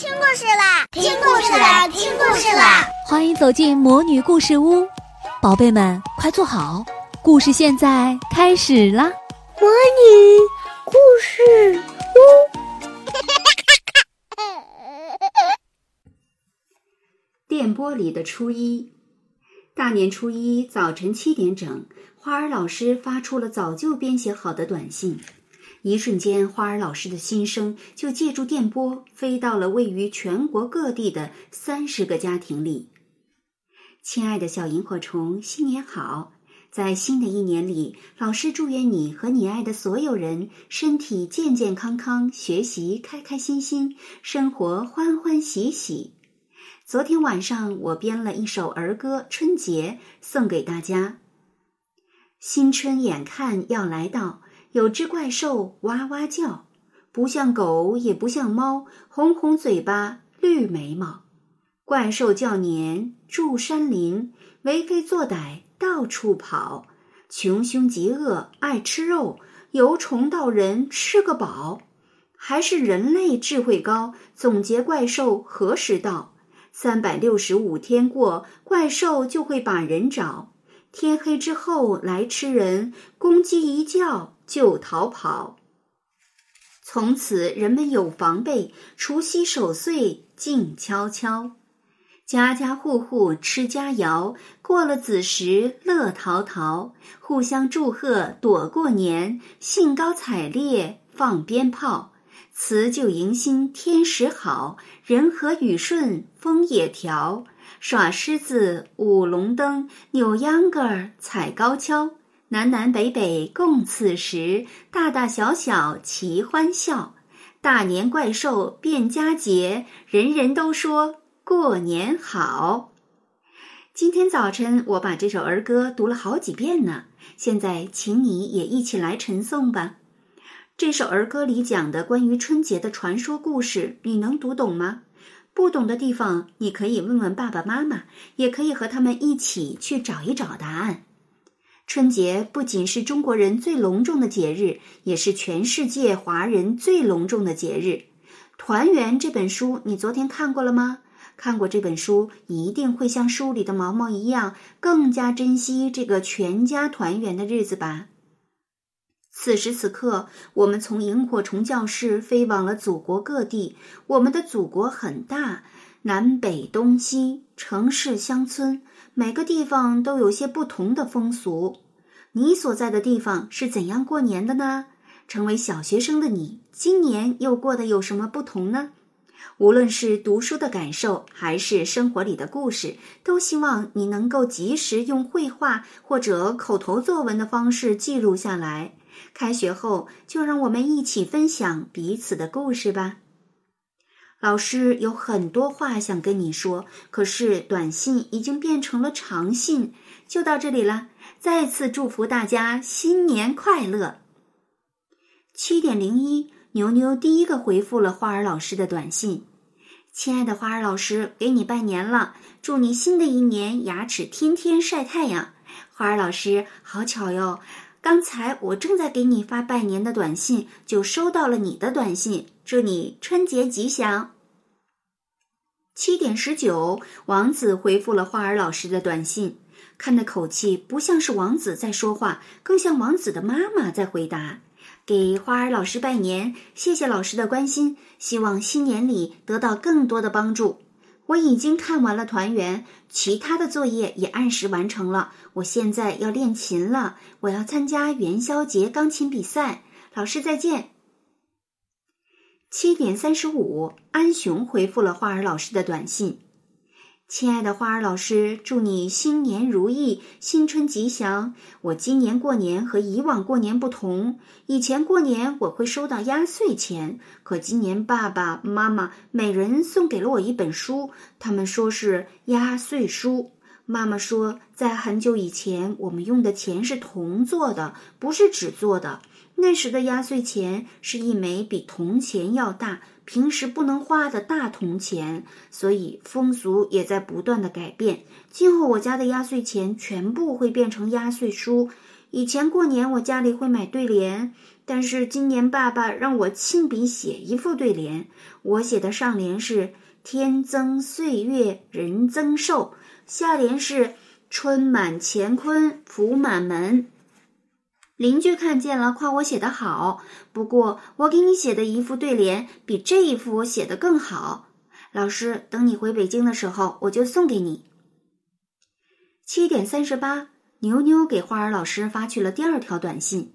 听故事啦！听故事啦！听故事啦！欢迎走进魔女故事屋，宝贝们快坐好，故事现在开始啦！魔女故事屋，电波里的初一，大年初一早晨七点整，花儿老师发出了早就编写好的短信。一瞬间，花儿老师的心声就借助电波飞到了位于全国各地的三十个家庭里。亲爱的小萤火虫，新年好！在新的一年里，老师祝愿你和你爱的所有人身体健健康康，学习开开心心，生活欢欢喜喜。昨天晚上，我编了一首儿歌《春节》，送给大家。新春眼看要来到。有只怪兽哇哇叫，不像狗也不像猫，红红嘴巴绿眉毛。怪兽叫年住山林，为非作歹到处跑，穷凶极恶爱吃肉，由虫到人吃个饱。还是人类智慧高，总结怪兽何时到？三百六十五天过，怪兽就会把人找。天黑之后来吃人，公鸡一叫。就逃跑。从此人们有防备，除夕守岁静悄悄，家家户户吃佳肴，过了子时乐淘淘，互相祝贺躲过年，兴高采烈放鞭炮，辞旧迎新天时好，人和雨顺风也调，耍狮子舞龙灯，扭秧歌踩高跷。南南北北共此时，大大小小齐欢笑。大年怪兽变佳节，人人都说过年好。今天早晨我把这首儿歌读了好几遍呢，现在请你也一起来晨诵吧。这首儿歌里讲的关于春节的传说故事，你能读懂吗？不懂的地方，你可以问问爸爸妈妈，也可以和他们一起去找一找答案。春节不仅是中国人最隆重的节日，也是全世界华人最隆重的节日。团圆这本书，你昨天看过了吗？看过这本书，一定会像书里的毛毛一样，更加珍惜这个全家团圆的日子吧。此时此刻，我们从萤火虫教室飞往了祖国各地。我们的祖国很大，南北东西，城市乡村。每个地方都有些不同的风俗，你所在的地方是怎样过年的呢？成为小学生的你，今年又过得有什么不同呢？无论是读书的感受，还是生活里的故事，都希望你能够及时用绘画或者口头作文的方式记录下来。开学后，就让我们一起分享彼此的故事吧。老师有很多话想跟你说，可是短信已经变成了长信，就到这里了。再次祝福大家新年快乐。七点零一，牛牛第一个回复了花儿老师的短信：“亲爱的花儿老师，给你拜年了，祝你新的一年牙齿天天晒太阳。”花儿老师，好巧哟，刚才我正在给你发拜年的短信，就收到了你的短信。祝你春节吉祥。七点十九，王子回复了花儿老师的短信，看那口气不像是王子在说话，更像王子的妈妈在回答。给花儿老师拜年，谢谢老师的关心，希望新年里得到更多的帮助。我已经看完了团圆，其他的作业也按时完成了。我现在要练琴了，我要参加元宵节钢琴比赛。老师再见。七点三十五，安雄回复了花儿老师的短信：“亲爱的花儿老师，祝你新年如意，新春吉祥。我今年过年和以往过年不同，以前过年我会收到压岁钱，可今年爸爸妈妈每人送给了我一本书，他们说是压岁书。妈妈说，在很久以前，我们用的钱是铜做的，不是纸做的。”那时的压岁钱是一枚比铜钱要大、平时不能花的大铜钱，所以风俗也在不断的改变。今后我家的压岁钱全部会变成压岁书，以前过年我家里会买对联，但是今年爸爸让我亲笔写一副对联。我写的上联是“天增岁月人增寿”，下联是“春满乾坤福满门”。邻居看见了，夸我写得好。不过我给你写的一副对联比这一副写的更好。老师，等你回北京的时候，我就送给你。七点三十八，牛牛给花儿老师发去了第二条短信。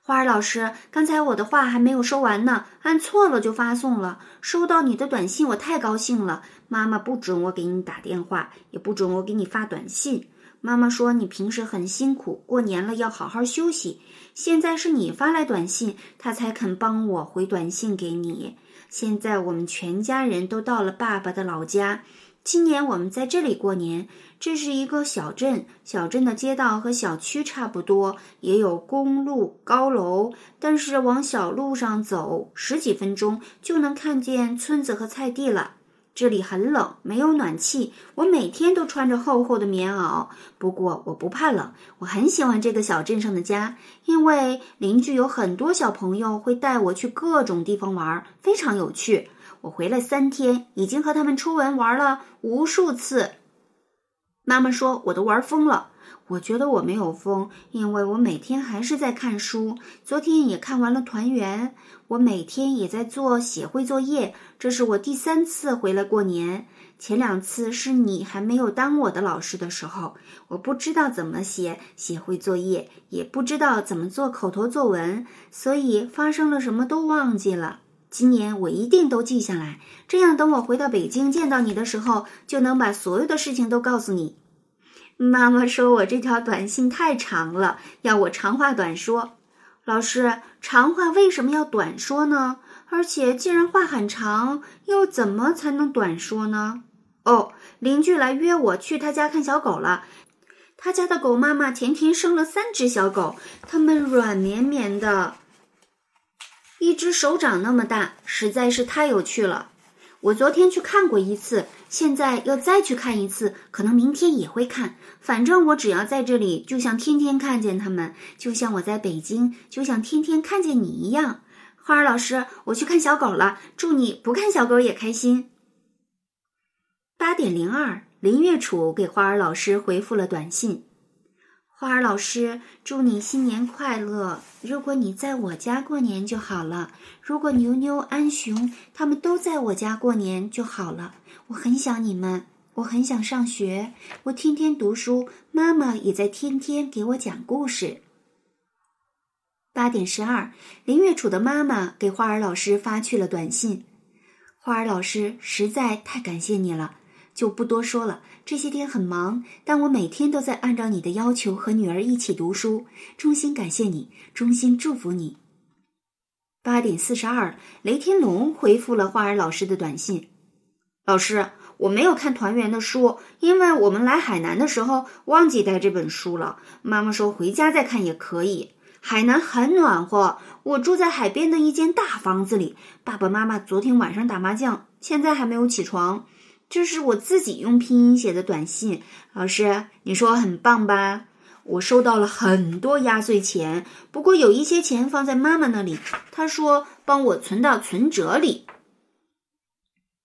花儿老师，刚才我的话还没有说完呢，按错了就发送了。收到你的短信，我太高兴了。妈妈不准我给你打电话，也不准我给你发短信。妈妈说：“你平时很辛苦，过年了要好好休息。现在是你发来短信，他才肯帮我回短信给你。现在我们全家人都到了爸爸的老家，今年我们在这里过年。这是一个小镇，小镇的街道和小区差不多，也有公路、高楼，但是往小路上走十几分钟就能看见村子和菜地了。”这里很冷，没有暖气。我每天都穿着厚厚的棉袄，不过我不怕冷。我很喜欢这个小镇上的家，因为邻居有很多小朋友会带我去各种地方玩，非常有趣。我回来三天，已经和他们出门玩了无数次。妈妈说我都玩疯了。我觉得我没有疯，因为我每天还是在看书。昨天也看完了《团圆》。我每天也在做写会作业。这是我第三次回来过年，前两次是你还没有当我的老师的时候，我不知道怎么写写会作业，也不知道怎么做口头作文，所以发生了什么都忘记了。今年我一定都记下来，这样等我回到北京见到你的时候，就能把所有的事情都告诉你。妈妈说我这条短信太长了，要我长话短说。老师，长话为什么要短说呢？而且既然话很长，又怎么才能短说呢？哦，邻居来约我去他家看小狗了。他家的狗妈妈前天生了三只小狗，它们软绵绵的，一只手掌那么大，实在是太有趣了。我昨天去看过一次，现在要再去看一次，可能明天也会看。反正我只要在这里，就像天天看见他们，就像我在北京，就像天天看见你一样。花儿老师，我去看小狗了，祝你不看小狗也开心。八点零二，林月楚给花儿老师回复了短信。花儿老师，祝你新年快乐！如果你在我家过年就好了。如果牛牛、安雄他们都在我家过年就好了。我很想你们，我很想上学，我天天读书，妈妈也在天天给我讲故事。八点十二，林月楚的妈妈给花儿老师发去了短信：“花儿老师，实在太感谢你了。”就不多说了。这些天很忙，但我每天都在按照你的要求和女儿一起读书。衷心感谢你，衷心祝福你。八点四十二，雷天龙回复了花儿老师的短信：“老师，我没有看团圆的书，因为我们来海南的时候忘记带这本书了。妈妈说回家再看也可以。海南很暖和，我住在海边的一间大房子里。爸爸妈妈昨天晚上打麻将，现在还没有起床。”这是我自己用拼音写的短信，老师，你说很棒吧？我收到了很多压岁钱，不过有一些钱放在妈妈那里，她说帮我存到存折里。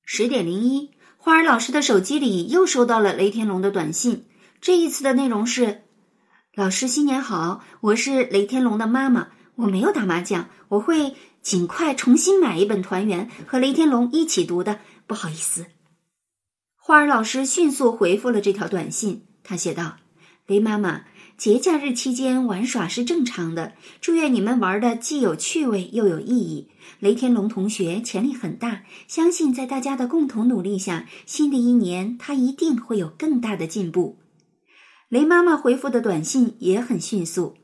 十点零一，花儿老师的手机里又收到了雷天龙的短信，这一次的内容是：老师新年好，我是雷天龙的妈妈，我没有打麻将，我会尽快重新买一本《团圆》和雷天龙一起读的，不好意思。花儿老师迅速回复了这条短信，他写道：“雷妈妈，节假日期间玩耍是正常的，祝愿你们玩的既有趣味又有意义。雷天龙同学潜力很大，相信在大家的共同努力下，新的一年他一定会有更大的进步。”雷妈妈回复的短信也很迅速，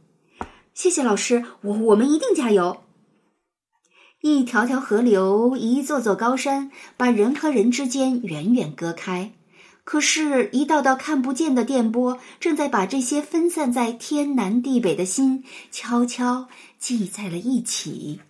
谢谢老师，我我们一定加油。一条条河流，一座座高山，把人和人之间远远隔开。可是，一道道看不见的电波，正在把这些分散在天南地北的心悄悄系在了一起。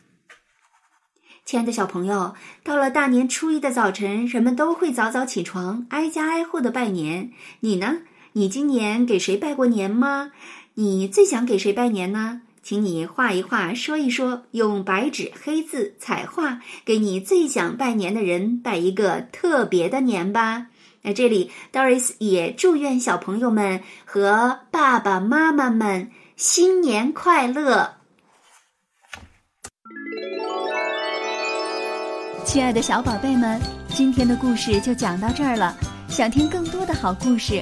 亲爱的小朋友，到了大年初一的早晨，人们都会早早起床，挨家挨户的拜年。你呢？你今年给谁拜过年吗？你最想给谁拜年呢？请你画一画，说一说，用白纸黑字彩画，给你最想拜年的人拜一个特别的年吧。那这里，Doris 也祝愿小朋友们和爸爸妈妈们新年快乐。亲爱的小宝贝们，今天的故事就讲到这儿了。想听更多的好故事，